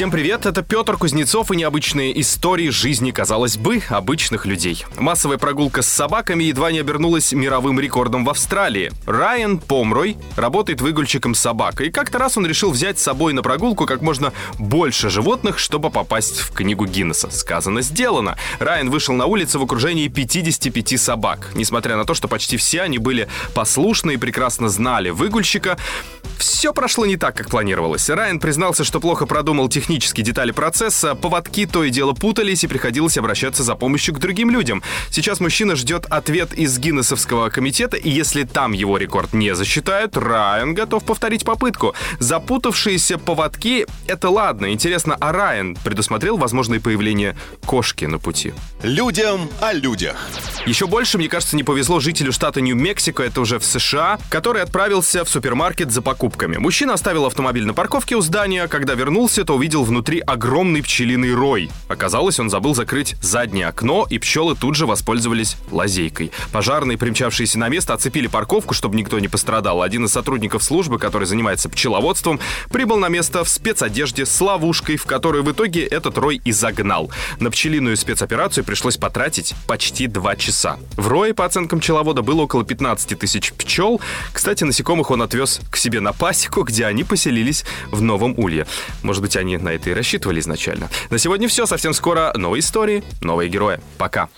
Всем привет, это Петр Кузнецов и необычные истории жизни, казалось бы, обычных людей. Массовая прогулка с собаками едва не обернулась мировым рекордом в Австралии. Райан Помрой работает выгульщиком собак, и как-то раз он решил взять с собой на прогулку как можно больше животных, чтобы попасть в книгу Гиннесса. Сказано, сделано. Райан вышел на улицу в окружении 55 собак. Несмотря на то, что почти все они были послушны и прекрасно знали выгульщика, все прошло не так, как планировалось. Райан признался, что плохо продумал технические детали процесса, поводки то и дело путались, и приходилось обращаться за помощью к другим людям. Сейчас мужчина ждет ответ из Гиннесовского комитета, и если там его рекорд не засчитают, Райан готов повторить попытку. Запутавшиеся поводки — это ладно. Интересно, а Райан предусмотрел возможное появление кошки на пути? Людям о людях. Еще больше, мне кажется, не повезло жителю штата Нью-Мексико, это уже в США, который отправился в супермаркет за покупкой покупками. Мужчина оставил автомобиль на парковке у здания. Когда вернулся, то увидел внутри огромный пчелиный рой. Оказалось, он забыл закрыть заднее окно, и пчелы тут же воспользовались лазейкой. Пожарные, примчавшиеся на место, оцепили парковку, чтобы никто не пострадал. Один из сотрудников службы, который занимается пчеловодством, прибыл на место в спецодежде с ловушкой, в которую в итоге этот рой и загнал. На пчелиную спецоперацию пришлось потратить почти два часа. В рое, по оценкам пчеловода, было около 15 тысяч пчел. Кстати, насекомых он отвез к себе на пасеку, где они поселились в Новом Улье. Может быть, они на это и рассчитывали изначально. На сегодня все. Совсем скоро новые истории, новые герои. Пока.